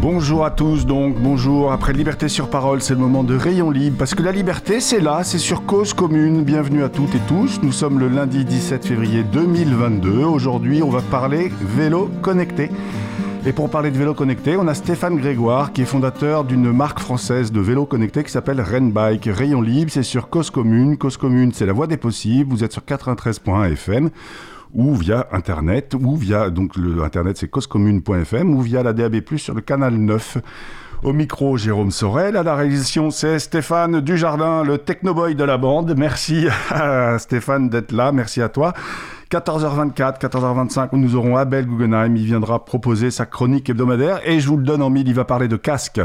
Bonjour à tous donc, bonjour. Après Liberté sur parole, c'est le moment de Rayon Libre, parce que la liberté, c'est là, c'est sur Cause Commune. Bienvenue à toutes et tous. Nous sommes le lundi 17 février 2022. Aujourd'hui, on va parler vélo connecté. Et pour parler de vélo connecté, on a Stéphane Grégoire, qui est fondateur d'une marque française de vélo connecté qui s'appelle Renbike. Rayon Libre, c'est sur Cause Commune. Cause Commune, c'est la voie des possibles. Vous êtes sur 93.1 FM ou via Internet, ou via, donc le Internet c'est causecommune.fm, ou via la DAB+, sur le canal 9. Au micro, Jérôme Sorel. À la réalisation, c'est Stéphane Dujardin, le technoboy de la bande. Merci à Stéphane d'être là. Merci à toi. 14h24, 14h25, nous aurons Abel Guggenheim. Il viendra proposer sa chronique hebdomadaire et je vous le donne en mille, il va parler de casque.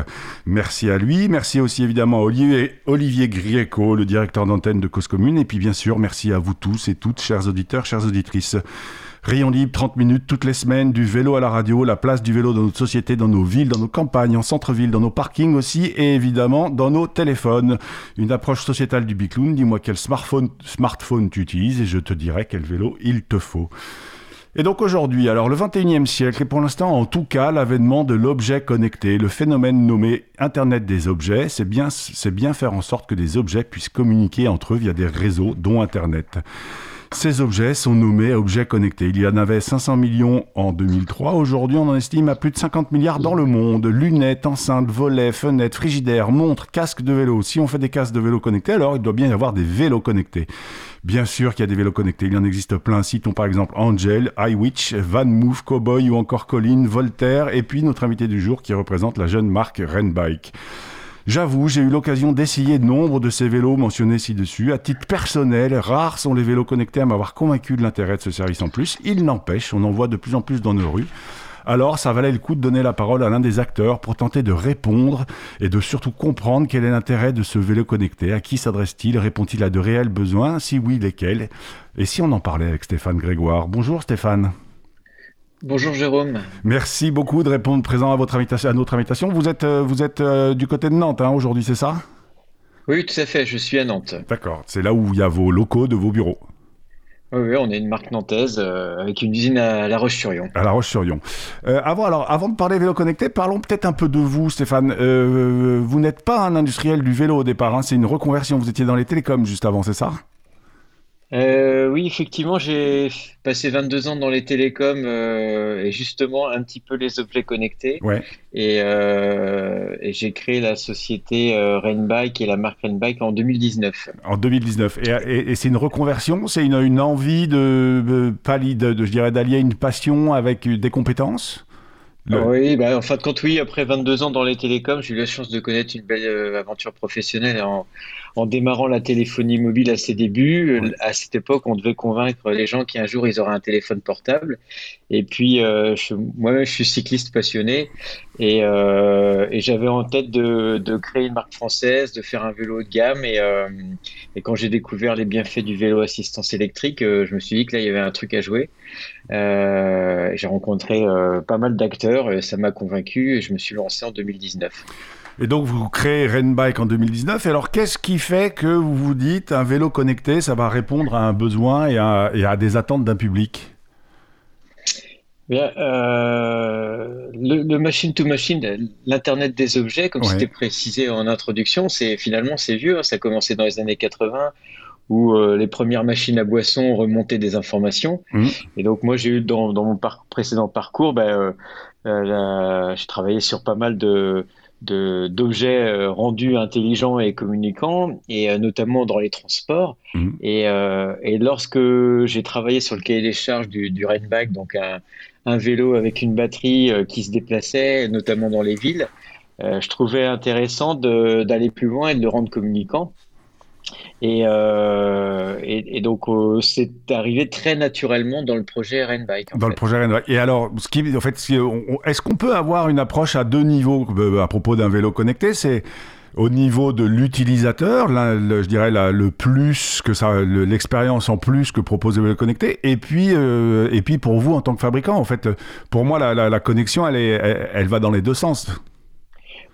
Merci à lui. Merci aussi évidemment à Olivier, Olivier Grieco, le directeur d'antenne de Cause Commune. Et puis bien sûr, merci à vous tous et toutes, chers auditeurs, chères auditrices. Rayon libre, 30 minutes toutes les semaines, du vélo à la radio, la place du vélo dans notre société, dans nos villes, dans nos campagnes, en centre-ville, dans nos parkings aussi, et évidemment dans nos téléphones. Une approche sociétale du Bicloun, dis-moi quel smartphone, smartphone tu utilises et je te dirai quel vélo il te faut. Et donc aujourd'hui, alors le 21e siècle, et pour l'instant en tout cas l'avènement de l'objet connecté, le phénomène nommé Internet des objets, c'est bien, c'est bien faire en sorte que des objets puissent communiquer entre eux via des réseaux, dont Internet. Ces objets sont nommés objets connectés. Il y en avait 500 millions en 2003. Aujourd'hui, on en estime à plus de 50 milliards dans le monde. Lunettes, enceintes, volets, fenêtres, frigidaires, montres, casques de vélo. Si on fait des casques de vélo connectés, alors il doit bien y avoir des vélos connectés. Bien sûr qu'il y a des vélos connectés. Il y en existe plein. Citons par exemple Angel, iWitch, Van Move, Cowboy ou encore Colline, Voltaire. Et puis notre invité du jour qui représente la jeune marque Renbike. J'avoue, j'ai eu l'occasion d'essayer nombre de ces vélos mentionnés ci-dessus. À titre personnel, rares sont les vélos connectés à m'avoir convaincu de l'intérêt de ce service en plus. Il n'empêche, on en voit de plus en plus dans nos rues. Alors, ça valait le coup de donner la parole à l'un des acteurs pour tenter de répondre et de surtout comprendre quel est l'intérêt de ce vélo connecté. À qui s'adresse-t-il? Répond-il à de réels besoins? Si oui, lesquels? Et si on en parlait avec Stéphane Grégoire? Bonjour Stéphane. Bonjour Jérôme. Merci beaucoup de répondre présent à, votre invitation, à notre invitation. Vous êtes, euh, vous êtes euh, du côté de Nantes hein, aujourd'hui, c'est ça? Oui, tout à fait, je suis à Nantes. D'accord, c'est là où il y a vos locaux de vos bureaux. Oui, on est une marque nantaise euh, avec une usine à La Roche-sur-Yon. À La Roche-sur-Yon. avant, alors, avant de parler vélo connecté, parlons peut-être un peu de vous, Stéphane. vous n'êtes pas un industriel du vélo au départ, hein, c'est une reconversion. Vous étiez dans les télécoms juste avant, c'est ça? Euh, oui, effectivement, j'ai passé 22 ans dans les télécoms euh, et justement un petit peu les objets connectés. Ouais. Et, euh, et j'ai créé la société Rainbike et la marque Rainbike en 2019. En 2019. Et, et, c'est une reconversion C'est une, une, envie de, de, de, de je dirais, d'allier une passion avec des compétences? Oui, bah, en fin de compte, oui, après 22 ans dans les télécoms, j'ai eu la chance de connaître une belle euh, aventure professionnelle en, en, démarrant la téléphonie mobile à ses débuts. Euh, à cette époque, on devait convaincre les gens qu'un jour ils auraient un téléphone portable. Et puis, euh, moi-même, je suis cycliste passionné et, euh, et j'avais en tête de, de, créer une marque française, de faire un vélo haut de gamme. Et, euh, et quand j'ai découvert les bienfaits du vélo assistance électrique, je me suis dit que là, il y avait un truc à jouer. j'ai rencontré pas mal d'acteurs ça m'a convaincu et je me suis lancé en 2019. Et donc vous créez Renbike en 2019. Et alors qu'est-ce qui fait que vous vous dites un vélo connecté, ça va répondre à un besoin et à, des attentes d'un public? Bien, euh, le, machine to machine, l'internet des objets, comme c'était précisé en introduction, c'est finalement c'est vieux. Hein. ça a commencé dans les années 80 où euh, les premières machines à boissons remontaient des informations. Mmh. Et donc moi j'ai eu dans, mon précédent parcours, ben, euh, euh, j'ai travaillé sur pas mal de d'objets euh, rendus intelligents et communicants, et euh, notamment dans les transports. Mhm. Et, et, lorsque j'ai travaillé sur le cahier des charges du, du Rainback, donc un, un, vélo avec une batterie qui se déplaçait, notamment dans les villes, je trouvais intéressant d'aller plus loin et de le rendre communicant. Euh, et, et, donc, euh, c'est arrivé très naturellement dans le projet Renbike. Dans le projet Renbike. Et alors, ce qui, en fait, est-ce qu'on peut avoir une approche à deux niveaux euh, à propos d'un vélo connecté? C'est au niveau de l'utilisateur, je dirais le plus que ça, l'expérience en plus que propose le vélo connecté, et puis et puis pour vous en tant que fabricant, en fait, pour moi la, la, connexion elle est, elle va dans les deux sens.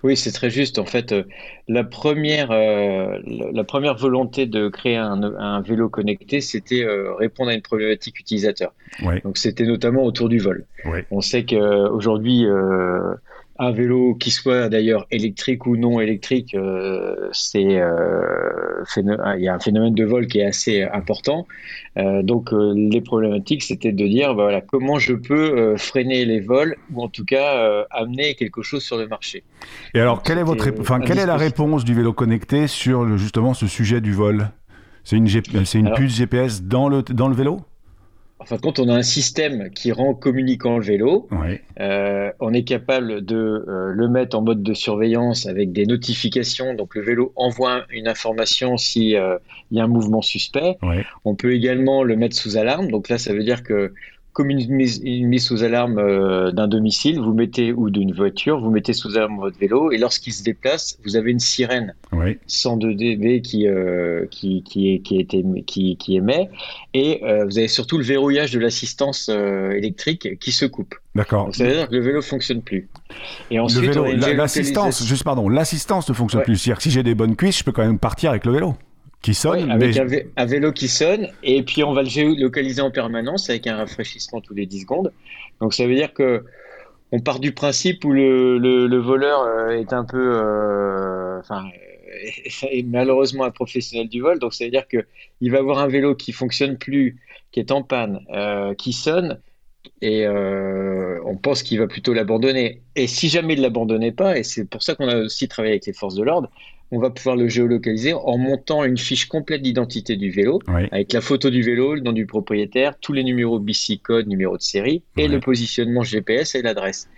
Oui, c'est très juste. En fait, euh, la première, euh, la première volonté de créer un, vélo connecté, c'était euh, répondre à une problématique utilisateur. Donc, c'était notamment autour du vol. On sait qu'aujourd'hui, un vélo qui soit d'ailleurs électrique ou non électrique, euh, c'est euh, il y a un phénomène de vol qui est assez important. Euh, donc les problématiques, c'était de dire bah, voilà comment je peux freiner les vols ou en tout cas amener quelque chose sur le marché. Et alors quelle est votre, enfin quelle est la réponse du vélo connecté sur justement ce sujet du vol? C'est une, c'est une puce GPS dans le dans le vélo? En fin de compte, on a un système qui rend communicant le vélo. Euh, on est capable de euh, le mettre en mode de surveillance avec des notifications. Donc le vélo envoie une information s'il euh, y a un mouvement suspect. On peut également le mettre sous alarme. Donc là, ça veut dire que comme une mise, sous alarme euh, d'un domicile, vous mettez ou d'une voiture, vous mettez sous alarme votre vélo et lorsqu'il se déplace, vous avez une sirène 102 dB qui euh, qui qui, qui, qui, qui émet et euh, vous avez surtout le verrouillage de l'assistance électrique qui se coupe. D'accord. Ça veut dire que le vélo fonctionne plus. Et ensuite, l'assistance, juste pardon, l'assistance ne fonctionne plus. C'est-à-dire que si j'ai des bonnes cuisses, je peux quand même partir avec le vélo qui sonne. avec un, vélo qui sonne, et puis on va le géolocaliser en permanence avec un rafraîchissement tous les 10 secondes. Donc ça veut dire que on part du principe où le, le, voleur euh, est un peu, euh, enfin, est malheureusement un professionnel du vol. Donc ça veut dire que il va avoir un vélo qui fonctionne plus, qui est en panne, euh, qui sonne, et on pense qu'il va plutôt l'abandonner. Et si jamais il l'abandonnait pas, et c'est pour ça qu'on a aussi travaillé avec les forces de l'ordre, on va pouvoir le géolocaliser en montant une fiche complète d'identité du vélo, avec la photo du vélo, le nom du propriétaire, tous les numéros BC code, numéro de série, et le positionnement GPS et l'adresse.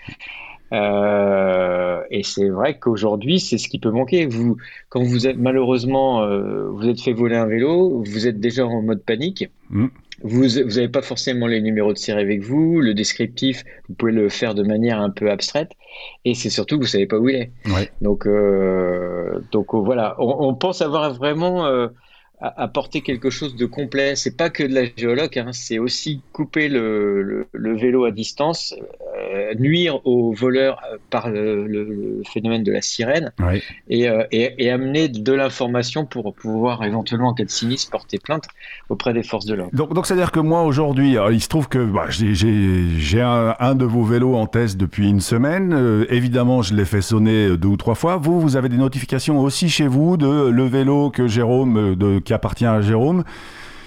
Euh, et c'est vrai qu'aujourd'hui, c'est ce qui peut manquer. Vous, quand vous êtes malheureusement, euh, vous êtes fait voler un vélo, vous êtes déjà en mode panique. Mm. Vous n'avez pas forcément les numéros de série avec vous, le descriptif, vous pouvez le faire de manière un peu abstraite, et c'est surtout vous savez pas où il est. Donc, euh, donc voilà, on, pense avoir vraiment apporté quelque chose de complet. C'est pas que de la géologue, hein, c'est aussi couper le, le, vélo à distance, euh, nuire aux voleurs euh, par le, phénomène de la sirène et, euh, et, et, amener de l'information pour pouvoir éventuellement, en cas de sinistre, porter plainte auprès des forces de l'ordre. Donc, donc c'est-à-dire que moi, aujourd'hui, il se trouve que bah, j'ai un, un, de vos vélos en test depuis une semaine. évidemment, je l'ai fait sonner deux ou trois fois. Vous, vous avez des notifications aussi chez vous de le vélo que Jérôme, de, qui appartient à Jérôme,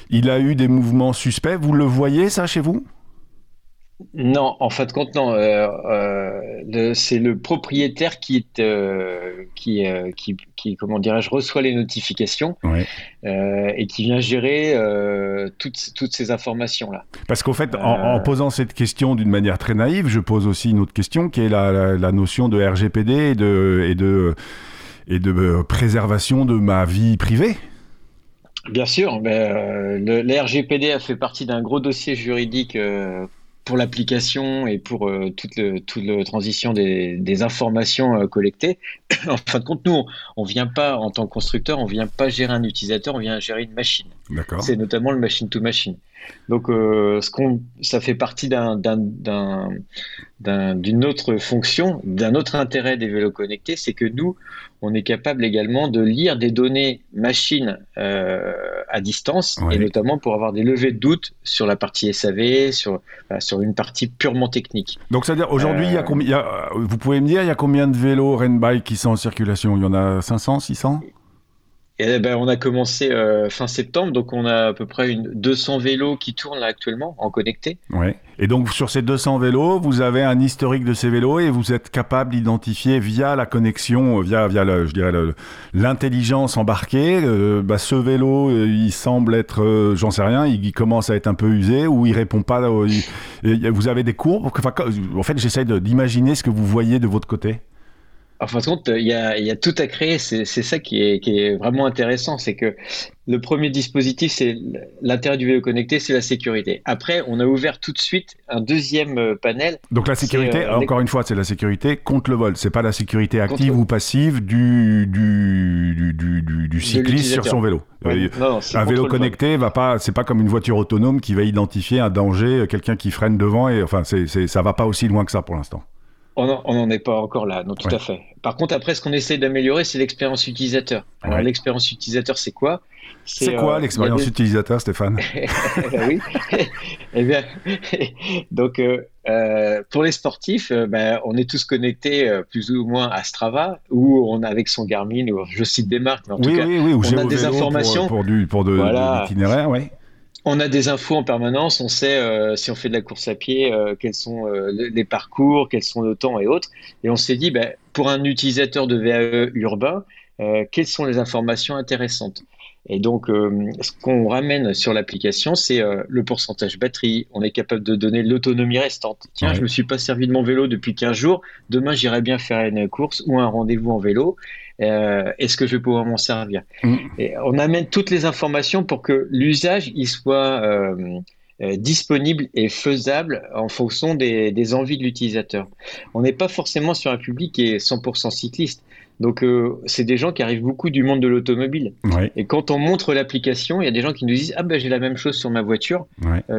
il a eu des mouvements suspects. Vous le voyez, ça, chez vous? Non, en fait, compte, non. Euh, euh, c'est le propriétaire qui euh, qui, qui, comment dirais-je, reçoit les notifications et qui vient gérer toutes, toutes ces informations-là. Parce qu'en fait, en, posant cette question d'une manière très naïve, je pose aussi une autre question qui est la, notion de RGPD et de, et de, et de préservation de ma vie privée. Bien sûr, mais le, RGPD a fait partie d'un gros dossier juridique pour l'application et pour euh, toute, le, toute la transition des, des informations euh, collectées. en fin de compte, nous, on vient pas, en tant que constructeur, on vient pas gérer un utilisateur, on vient gérer une machine. C'est notamment le machine-to-machine. Donc, euh, ce qu'on, ça fait partie d'un, d'une autre fonction, d'un autre intérêt des vélos connectés, c'est que nous, on est capable également de lire des données machines euh, à distance, et notamment pour avoir des levées de doute sur la partie SAV, sur, sur une partie purement technique. Donc, c'est-à-dire, aujourd'hui, euh, combien, vous pouvez me dire, il y a combien de vélos Renbike qui sont en circulation? Il y en a 500, 600 eh ben, on a commencé euh, fin septembre, donc on a à peu près une 200 vélos qui tournent actuellement en connecté. Ouais. Et donc sur ces 200 vélos, vous avez un historique de ces vélos et vous êtes capable d'identifier via la connexion, via via le, je dirais l'intelligence embarquée, euh, bah, ce vélo, euh, il semble être, j'en sais rien, il, commence à être un peu usé ou il répond pas. vous avez des courbes? En fait, j'essaie d'imaginer ce que vous voyez de votre côté. En fin de compte, il y a, tout à créer. C'est ça qui est, vraiment intéressant. C'est que le premier dispositif, c'est l'intérêt du vélo connecté, c'est la sécurité. Après, on a ouvert tout de suite un deuxième euh, panel. Donc la sécurité, euh, encore une fois, c'est la sécurité contre le vol. C'est pas la sécurité active ou passive du, du, cycliste sur son vélo. Euh, un vélo connecté va pas, c'est pas comme une voiture autonome qui va identifier un danger, quelqu'un qui freine devant et enfin, c'est, ça va pas aussi loin que ça pour l'instant. On n'en est pas encore là, non, tout à fait. Par contre, après, ce qu'on essaie d'améliorer, c'est l'expérience utilisateur. Alors, l'expérience utilisateur, c'est quoi? C'est quoi euh, l'expérience utilisateur, Stéphane? Oui. eh bien, donc, euh, euh, pour les sportifs, ben, on est tous connectés plus ou moins à Strava, ou on a avec son Garmin, ou je cite des marques, mais en tout cas, on a des informations. pour, du, pour de, l'itinéraire, oui on a des infos en permanence, on sait euh, si on fait de la course à pied, euh, quels sont euh, les parcours, quels sont le temps et autres. Et on s'est dit, ben, pour un utilisateur de VAE urbain, quelles sont les informations intéressantes? Et donc, ce qu'on ramène sur l'application, c'est le pourcentage batterie. On est capable de donner l'autonomie restante. Tiens, je me suis pas servi de mon vélo depuis 15 jours. Demain, j'irai bien faire une course ou un rendez-vous en vélo. Euh, est-ce que je vais pouvoir m'en servir? Mm. Et On amène toutes les informations pour que l'usage il soit euh, euh, disponible et faisable en fonction des, envies de l'utilisateur. On n'est pas forcément sur un public qui est 100% cycliste. Donc, c'est des gens qui arrivent beaucoup du monde de l'automobile. Et quand on montre l'application, il y a des gens qui nous disent Ah, ben j'ai la même chose sur ma voiture.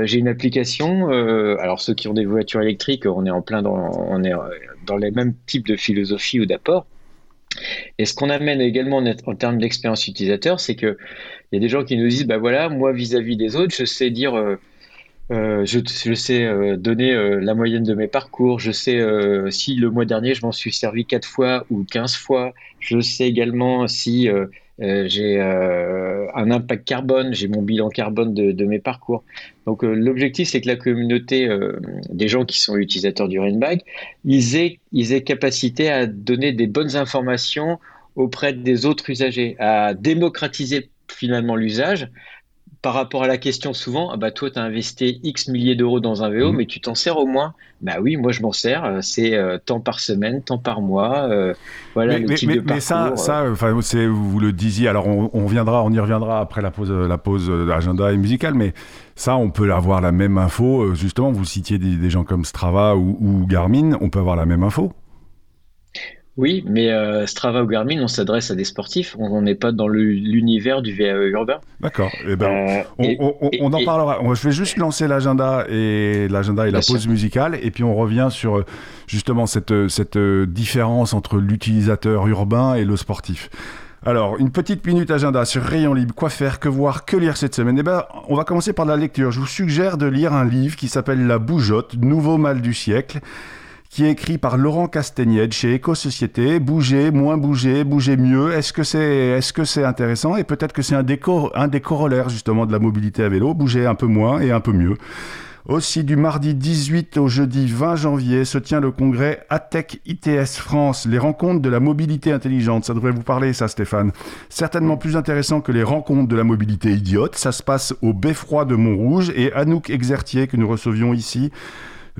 j'ai une application. alors, ceux qui ont des voitures électriques, on est en plein dans, on est dans les mêmes types de philosophie ou d'apport. Et ce qu'on amène également en, termes d'expérience utilisateur, c'est qu'il y a des gens qui nous disent, bah voilà, moi vis-à-vis des autres, je sais dire, euh, euh, je, sais euh, donner la moyenne de mes parcours, je sais si le mois dernier je m'en suis servi 4 fois ou 15 fois, je sais également si euh, j'ai euh, un impact carbone, j'ai mon bilan carbone de, mes parcours. Donc euh, l'objectif, c'est que la communauté des gens qui sont utilisateurs du Rainbag, ils aient, ils aient capacité à donner des bonnes informations auprès des autres usagers, à démocratiser finalement l'usage par rapport à la question souvent, ah bah toi tu as investi X milliers d'euros dans un VO, mhm. mais tu t'en sers au moins Bah oui, moi je m'en sers, euh, c'est euh, temps par semaine, temps par mois, euh, voilà mais, le type de parcours. Mais ça, ça vous le disiez, alors on, on, viendra, on y reviendra après la pause, la pause d'agenda et musicale, mais ça on peut avoir la même info, justement, vous citiez des, gens comme Strava ou, ou Garmin, on peut avoir la même info oui, mais euh, Strava ou Garmin, on s'adresse à des sportifs. On n'est pas dans l'univers du VAE urbain. D'accord. Eh ben, euh, on, en parlera. Je vais juste lancer l'agenda et l'agenda et la pause musicale, et puis on revient sur euh, justement cette, cette différence entre l'utilisateur urbain et le sportif. Alors, une petite minute agenda sur Rayon Libre. Quoi faire, que voir, que lire cette semaine? Eh ben, on va commencer par la lecture. Je vous suggère de lire un livre qui s'appelle La Bougeotte, Nouveau mal du siècle qui est écrit par Laurent Castagnette chez Éco-Société. Bouger, moins bouger, bouger mieux. Est-ce que c'est est -ce c'est intéressant? Et peut-être que c'est un, un des corollaires justement de la mobilité à vélo. Bouger un peu moins et un peu mieux. Aussi, du mardi 18 au jeudi 20 janvier se tient le congrès ATEC ITS France, les rencontres de la mobilité intelligente. Ça devrait vous parler, ça, Stéphane. Certainement plus intéressant que les rencontres de la mobilité idiote. Ça se passe au Beffroi de Montrouge et Anouk Exertier, que nous recevions ici,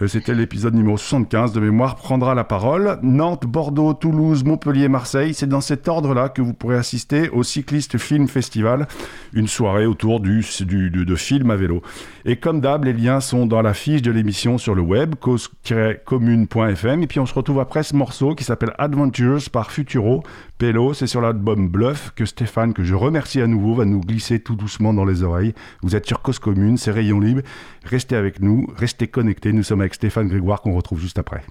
c'était l'épisode numéro 75 de mémoire prendra la parole. Nantes, Bordeaux, Toulouse, Montpellier, Marseille, c'est dans cet ordre-là que vous pourrez assister au Cycliste Film Festival, une soirée autour du, du de, de films à vélo. Et comme d'hab, les liens sont dans la fiche de l'émission sur le web, cause-commune.fm. Et puis on se retrouve après ce morceau qui s'appelle Adventures par Futuro. C'est sur l'album Bluff que Stéphane, que je remercie à nouveau, va nous glisser tout doucement dans les oreilles. Vous êtes sur Cause Commune, c'est Rayon Libre. Restez avec nous, restez connectés. Nous sommes avec Stéphane Grégoire qu'on retrouve juste après.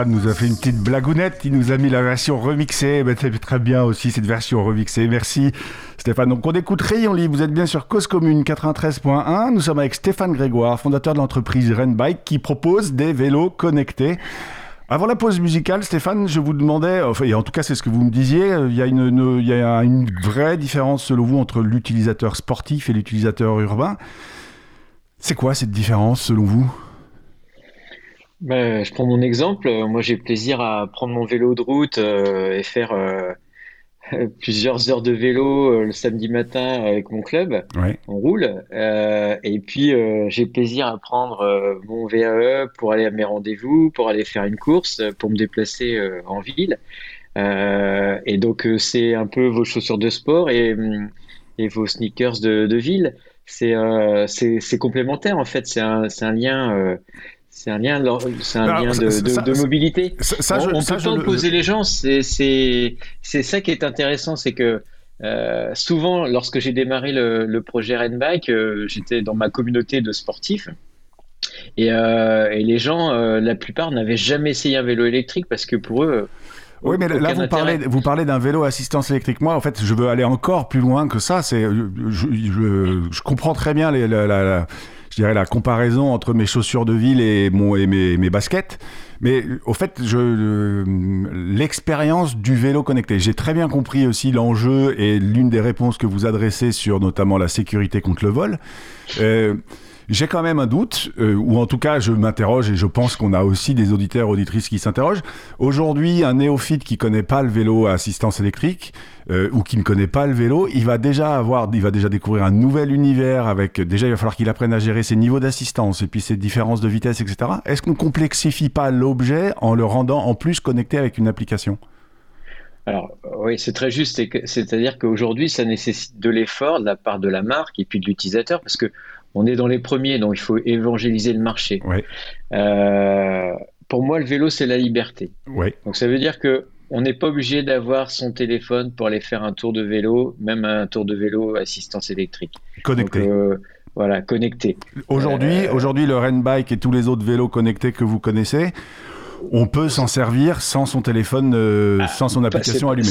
Stéphane nous a fait une petite blagounette, il nous a mis la version remixée, bah, c'est très bien aussi cette version remixée, merci Stéphane. Donc on écoute Rayon Libre, vous êtes bien sur Cause Commune 93.1, nous sommes avec Stéphane Grégoire, fondateur de l'entreprise Renbike qui propose des vélos connectés. Avant la pause musicale, Stéphane, je vous demandais, enfin, et en tout cas c'est ce que vous me disiez, une, il y a une vraie différence selon vous entre l'utilisateur sportif et l'utilisateur urbain. C'est quoi cette différence selon vous? Ben, je prends mon exemple. Moi, j'ai plaisir à prendre mon vélo de route euh, et faire euh, plusieurs heures de vélo euh, le samedi matin avec mon club. On roule. et puis, j'ai plaisir à prendre mon VAE pour aller à mes rendez-vous, pour aller faire une course, pour me déplacer en ville. et donc, c'est un peu vos chaussures de sport et, et vos sneakers de, de ville. C'est complémentaire, en fait. C'est un, un lien c'est un lien, c'est un lien de, mobilité. Ça, on, peut pas opposer les gens. C'est ça qui est intéressant, c'est que euh, souvent, lorsque j'ai démarré le, projet Renbike, euh, j'étais dans ma communauté de sportifs. Et, euh, et les gens, la plupart, n'avaient jamais essayé un vélo électrique parce que pour eux, oui, mais là, vous parlez, vous parlez d'un vélo assistance électrique. Moi, en fait, je veux aller encore plus loin que ça. C'est, je, je, comprends très bien les, la, je dirais, la comparaison entre mes chaussures de ville et, mon, et mes, mes baskets. Mais au fait, je, l'expérience du vélo connecté, j'ai très bien compris aussi l'enjeu et l'une des réponses que vous adressez sur notamment la sécurité contre le vol. Euh, j'ai quand même un doute, euh, ou en tout cas je m'interroge et je pense qu'on a aussi des auditeurs auditrices qui s'interrogent. Aujourd'hui, un néophyte qui connaît pas le vélo à assistance électrique euh, ou qui ne connaît pas le vélo, il va déjà avoir, il va déjà découvrir un nouvel univers avec. Déjà, il va falloir qu'il apprenne à gérer ses niveaux d'assistance et puis ses différences de vitesse, etc. Est-ce qu'on complexifie pas l'objet en le rendant en plus connecté avec une application? Alors oui, c'est très juste. C'est-à-dire qu'aujourd'hui, ça nécessite de l'effort de la part de la marque et puis de l'utilisateur, parce que on est dans les premiers, donc il faut évangéliser le marché. Euh, pour moi, le vélo, c'est la liberté. Donc ça veut dire que on n'est pas obligé d'avoir son téléphone pour aller faire un tour de vélo, même un tour de vélo assistance électrique. Connecté. Euh, voilà, connecté. Aujourd'hui, euh, aujourd'hui, le Renbike et tous les autres vélos connectés que vous connaissez, on peut s'en servir sans son téléphone, ah, sans son application allumée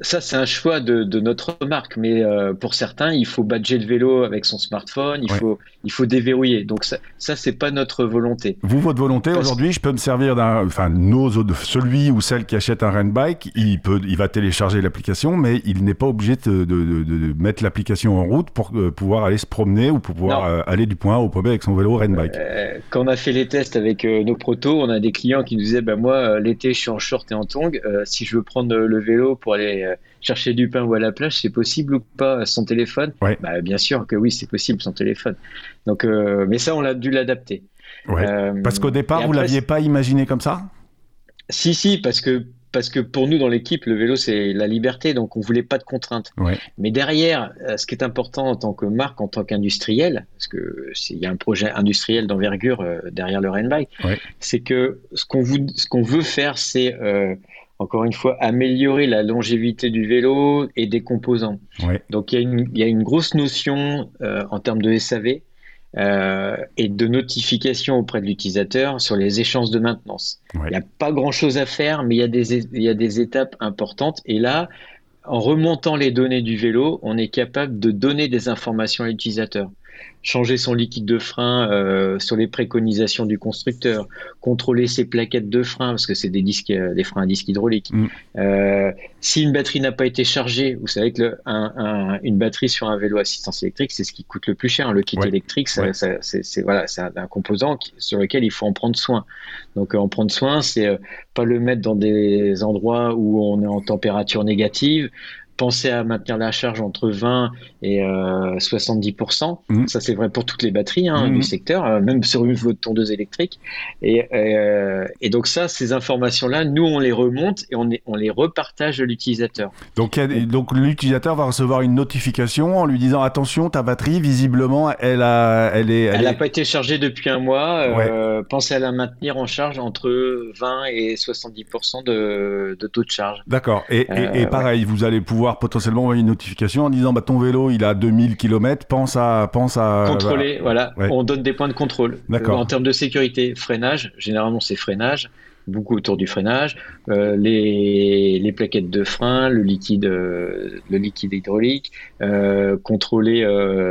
ça, c'est un choix de, de, notre marque, mais euh, pour certains, il faut badger le vélo avec son smartphone, il, faut, il faut déverrouiller. Donc ça, ça c'est pas notre volonté. Vous, votre volonté aujourd'hui, je peux me servir d'un, enfin, nos, celui ou celle qui achète un rent bike, il peut, il va télécharger l'application, mais il n'est pas obligé de, de, de mettre l'application en route pour euh, pouvoir aller se promener ou pour pouvoir euh, aller du point A au point B avec son vélo rent bike. quand on a fait les tests avec nos protos, on a des clients qui nous disaient, ben moi, l'été, je suis en short et en tongs. si je veux prendre le vélo pour aller chercher du pain ou à la plage, c'est possible ou pas son téléphone? Bah, Bien sûr que oui, c'est possible son téléphone. Donc, euh, mais ça, on a dû l'adapter. Euh, parce qu'au départ, vous l'aviez pas imaginé comme ça? Si, si, parce que parce que pour nous dans l'équipe, le vélo c'est la liberté, donc on voulait pas de contraintes. Mais derrière, ce qui est important en tant que marque, en tant qu'industriel, parce que il y a un projet industriel d'envergure derrière le Rainbike, c'est que ce qu'on ce qu'on veut faire, c'est encore une fois, améliorer la longévité du vélo et des composants. Donc il y, a une, il y, a une, grosse notion euh, en termes de SAV euh, et de notification auprès de l'utilisateur sur les échanges de maintenance. Il n'y a pas grand-chose à faire, mais y, il y a des étapes importantes. Et là, en remontant les données du vélo, on est capable de donner des informations à l'utilisateur changer son liquide de frein euh, sur les préconisations du constructeur, contrôler ses plaquettes de frein parce que c'est des disques, euh, des freins à disque hydraulique. Mm. Euh, si une batterie n'a pas été chargée, vous savez que le, un, une batterie sur un vélo assistance électrique, c'est ce qui coûte le plus cher. Le kit électrique, c'est voilà, c'est un, composant sur lequel il faut en prendre soin. Donc en prendre soin, c'est pas le mettre dans des endroits où on est en température négative penser à maintenir la charge entre 20 et 70%. Euh, mmh. Ça, c'est vrai pour toutes les batteries hein, mmh. du secteur, euh, même sur une tondeuse électrique. Et, euh, et donc ça, ces informations-là, nous, on les remonte et on, on les repartage à l'utilisateur. Donc, donc l'utilisateur va recevoir une notification en lui disant attention, ta batterie, visiblement, elle a, elle est, elle n'a pas été chargée depuis un mois. pensez à la maintenir en charge entre 20 et 70% de, de, taux de charge. D'accord. Et, et, pareil, vous allez pouvoir potentiellement une notification en disant bah, ton vélo il a 2000 km, pense à. Pense à Contrôler, voilà. On donne des points de contrôle. Euh, en termes de sécurité, freinage, généralement c'est freinage. beaucoup autour du freinage, euh, les, les, plaquettes de frein, le liquide, le liquide hydraulique, contrôler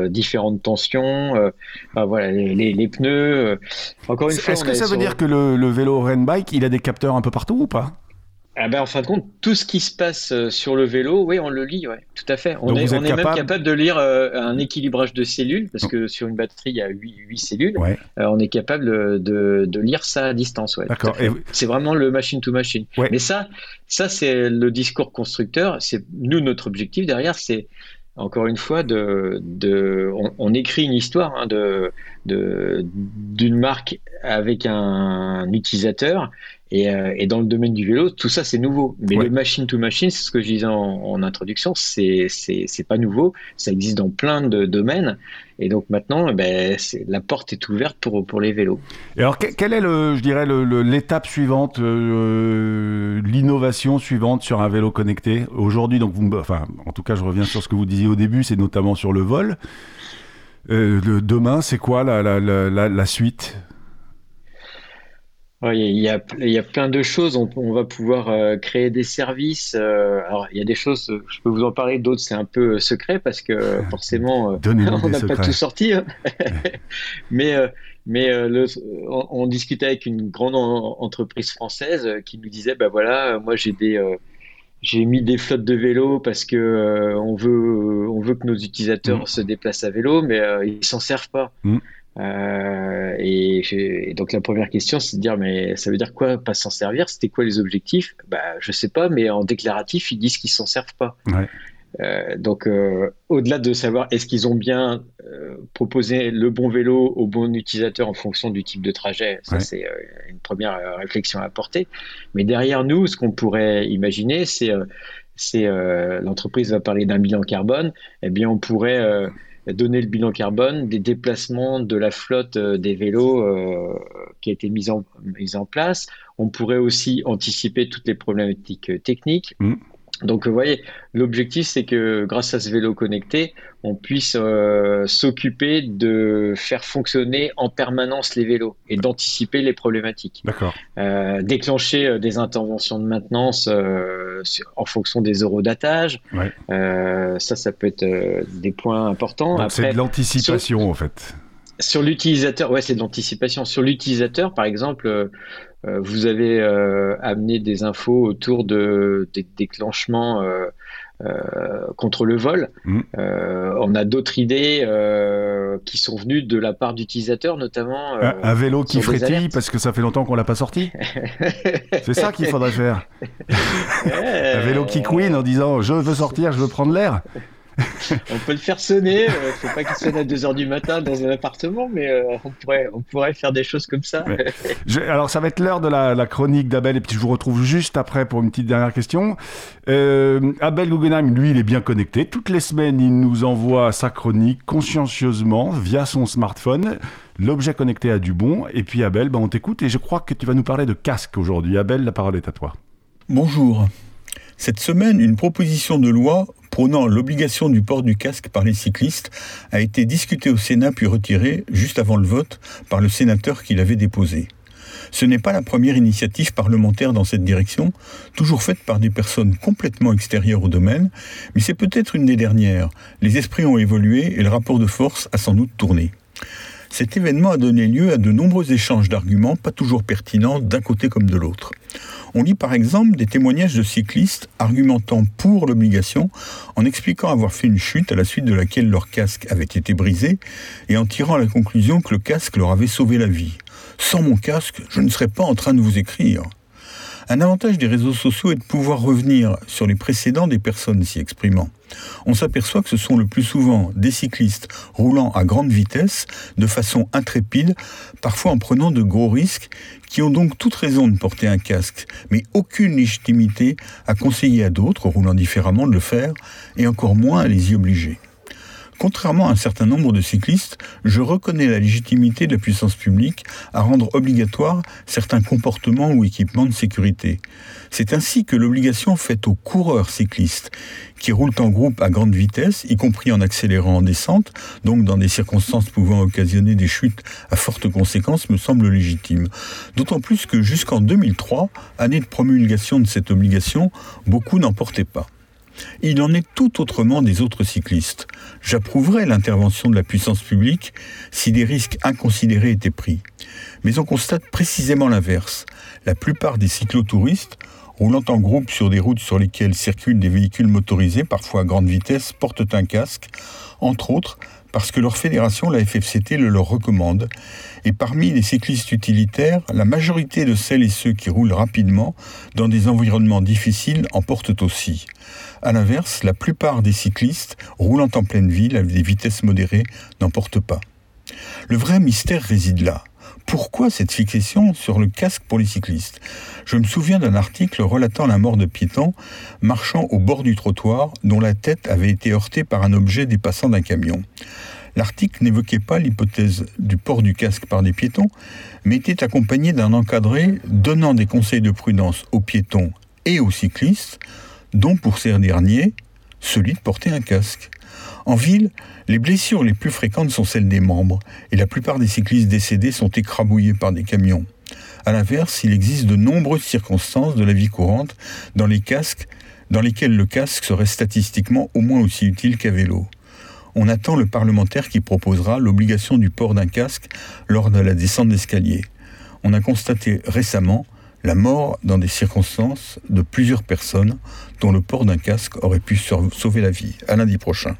différentes tensions, voilà, les, les, pneus. encore une fois, est-ce que ça veut dire que le, le vélo Rain Bike, il a des capteurs un peu partout ou pas? Ah ben, en fin de compte, tout ce qui se passe euh, sur le vélo, oui, on le lit, ouais, tout à fait. On est, on est même capable de lire euh, un équilibrage de cellules, parce que sur une batterie, il y a 8, cellules. Euh, on est capable de, de, lire ça à distance. Ouais, D'accord. C'est vraiment le machine to machine. Mais ça, ça c'est le discours constructeur. C'est nous notre objectif derrière, c'est encore une fois, de, de on, écrit une histoire hein, de d'une marque avec un utilisateur euh, et, dans le domaine du vélo, tout ça c'est nouveau. Mais le machine to machine, c'est ce que je disais en, introduction, c'est c'est pas nouveau. Ça existe dans plein de domaines. Et donc maintenant, ben, la porte est ouverte pour pour les vélos. Et alors, quelle est le, je dirais, l'étape suivante, euh, l'innovation suivante sur un vélo connecté aujourd'hui? Donc, vous, enfin, en tout cas, je reviens sur ce que vous disiez au début, c'est notamment sur le vol. Euh, le, demain, c'est quoi la, la, la, la suite? Il y, a, il y a plein de choses. On, va pouvoir euh, créer des services. Euh, alors, il y a des choses, je peux vous en parler, d'autres c'est un peu euh, secret parce que forcément, on n'a pas tout sorti. Hein. mais mais le, on, discutait avec une grande entreprise française qui nous disait bah voilà, moi j'ai des j'ai mis des flottes de vélos parce que on veut on veut que nos utilisateurs mm. se déplacent à vélo, mais ils s'en servent pas. Mm. Euh, et, donc la première question, c'est de dire mais ça veut dire quoi pas s'en servir? C'était quoi les objectifs? Bah je sais pas, mais en déclaratif ils disent qu'ils s'en servent pas. Ouais. Euh, donc euh, au-delà de savoir est-ce qu'ils ont bien proposé le bon vélo au bon utilisateur en fonction du type de trajet, ça c'est une première réflexion à apporter. Mais derrière nous, ce qu'on pourrait imaginer, c'est l'entreprise va parler d'un bilan carbone, eh bien on pourrait donner le bilan carbone des déplacements de la flotte euh, des vélos euh, qui a été mise en, en place. On pourrait aussi anticiper toutes les problématiques euh, techniques. Mm. Donc, vous voyez, l'objectif, c'est que grâce à ce vélo connecté, on puisse euh, s'occuper de faire fonctionner en permanence les vélos et d'anticiper les problématiques. D'accord. Euh, déclencher euh, des interventions de maintenance en fonction des eurodatage. Ouais. ça, ça peut être des points importants. C'est de l'anticipation, en fait. Sur l'utilisateur, ouais, c'est de l'anticipation. Sur l'utilisateur, par exemple, vous avez euh, amené des infos autour de, des déclenchements euh, contre le vol. Mm. on a d'autres idées qui sont venues de la part d'utilisateurs, notamment. un, vélo qui frétille parce que ça fait longtemps qu'on l'a pas sorti. C'est ça qu'il faudrait faire. un vélo qui queen en disant je veux sortir, je veux prendre l'air. on peut le faire sonner. Euh, faut pas qu'il sonne à 2 h du matin dans un appartement, mais euh, on, pourrait, on pourrait faire des choses comme ça. alors, ça va être l'heure de la, chronique d'Abel, et puis je vous retrouve juste après pour une petite dernière question. Euh, Abel Guggenheim, lui, il est bien connecté. Toutes les semaines, il nous envoie sa chronique consciencieusement via son smartphone. L'objet connecté a du bon. Et puis, Abel, ben, on t'écoute, et je crois que tu vas nous parler de casque aujourd'hui. Abel, la parole est à toi. Bonjour. Cette semaine, une proposition de loi prônant l'obligation du port du casque par les cyclistes a été discutée au Sénat puis retirée juste avant le vote par le sénateur qui l'avait déposée. Ce n'est pas la première initiative parlementaire dans cette direction, toujours faite par des personnes complètement extérieures au domaine, mais c'est peut-être une des dernières. Les esprits ont évolué et le rapport de force a sans doute tourné. Cet événement a donné lieu à de nombreux échanges d'arguments pas toujours pertinents d'un côté comme de l'autre. On lit par exemple des témoignages de cyclistes argumentant pour l'obligation en expliquant avoir fait une chute à la suite de laquelle leur casque avait été brisé et en tirant la conclusion que le casque leur avait sauvé la vie. Sans mon casque, je ne serais pas en train de vous écrire. Un avantage des réseaux sociaux est de pouvoir revenir sur les précédents des personnes s'y exprimant. On s'aperçoit que ce sont le plus souvent des cyclistes roulant à grande vitesse, de façon intrépide, parfois en prenant de gros risques, qui ont donc toute raison de porter un casque, mais aucune légitimité à conseiller à d'autres, roulant différemment, de le faire, et encore moins à les y obliger. Contrairement à un certain nombre de cyclistes, je reconnais la légitimité de la puissance publique à rendre obligatoire certains comportements ou équipements de sécurité. C'est ainsi que l'obligation faite aux coureurs cyclistes qui roulent en groupe à grande vitesse, y compris en accélérant en descente, donc dans des circonstances pouvant occasionner des chutes à fortes conséquences, me semble légitime. D'autant plus que jusqu'en 2003, année de promulgation de cette obligation, beaucoup n'en portaient pas. Il en est tout autrement des autres cyclistes. J'approuverais l'intervention de la puissance publique si des risques inconsidérés étaient pris. Mais on constate précisément l'inverse. La plupart des cyclotouristes, roulant en groupe sur des routes sur lesquelles circulent des véhicules motorisés, parfois à grande vitesse, portent un casque, entre autres parce que leur fédération, la FFCT, le leur recommande. Et parmi les cyclistes utilitaires, la majorité de celles et ceux qui roulent rapidement dans des environnements difficiles en portent aussi. A l'inverse, la plupart des cyclistes roulant en pleine ville à des vitesses modérées n'en portent pas. Le vrai mystère réside là. Pourquoi cette fixation sur le casque pour les cyclistes? Je me souviens d'un article relatant la mort de piétons marchant au bord du trottoir dont la tête avait été heurtée par un objet dépassant d'un camion. L'article n'évoquait pas l'hypothèse du port du casque par des piétons, mais était accompagné d'un encadré donnant des conseils de prudence aux piétons et aux cyclistes, dont pour ces derniers, celui de porter un casque. En ville, les blessures les plus fréquentes sont celles des membres, et la plupart des cyclistes décédés sont écrabouillés par des camions. A l'inverse, il existe de nombreuses circonstances de la vie courante dans les casques dans lesquelles le casque serait statistiquement au moins aussi utile qu'à vélo. On attend le parlementaire qui proposera l'obligation du port d'un casque lors de la descente d'escalier. On a constaté récemment la mort dans des circonstances de plusieurs personnes dont le port d'un casque aurait pu sauver la vie. À lundi prochain.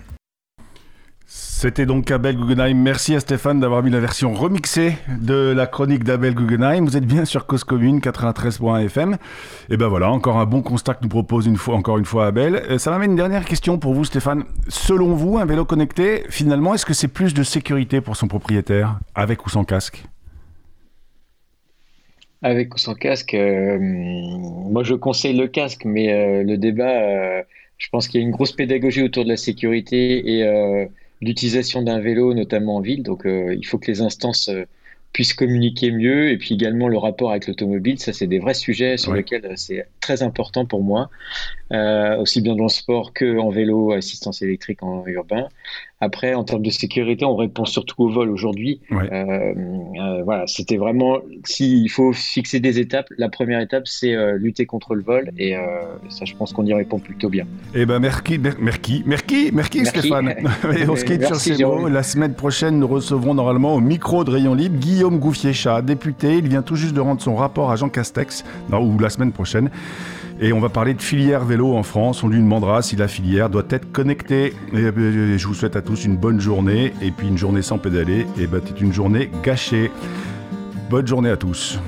C'était donc Abel Guggenheim. Merci à Stéphane d'avoir mis la version remixée de la chronique d'Abel Guggenheim. Vous êtes bien sur Cause Commune 93.fm. Et ben voilà, encore un bon constat que nous propose une fois, encore une fois Abel. Euh, ça m'amène une dernière question pour vous Stéphane. Selon vous, un vélo connecté, finalement, est-ce que c'est plus de sécurité pour son propriétaire, avec ou sans casque? Avec ou sans casque, euh, moi je conseille le casque, mais euh, le débat, je pense qu'il y a une grosse pédagogie autour de la sécurité et l'utilisation d'un vélo, notamment en ville. Donc, euh, il faut que les instances euh, puissent communiquer mieux. Et puis également le rapport avec l'automobile, ça c'est des vrais sujets sur lesquels euh, c'est très important pour moi, aussi bien dans le sport que en vélo, assistance électrique en urbain. Après, en termes de sécurité, on répond surtout au vol aujourd'hui. Euh, euh, voilà, c'était vraiment, s'il faut fixer des étapes, la première étape, c'est euh, lutter contre le vol. Et ça, je pense qu'on y répond plutôt bien. Eh ben, merci, merci, merci, merci, Stéphane. et on se quitte sur ces mots. La semaine prochaine, nous recevrons normalement au micro de Rayon Libre Guillaume Gouffier-Chat, député. Il vient tout juste de rendre son rapport à Jean Castex, ou la semaine prochaine. Et on va parler de filière vélo en France. On lui demandera si la filière doit être connectée. Et euh, je vous souhaite à tous une bonne journée. Et puis une journée sans pédaler, et bah, c'est une journée gâchée. Bonne journée à tous.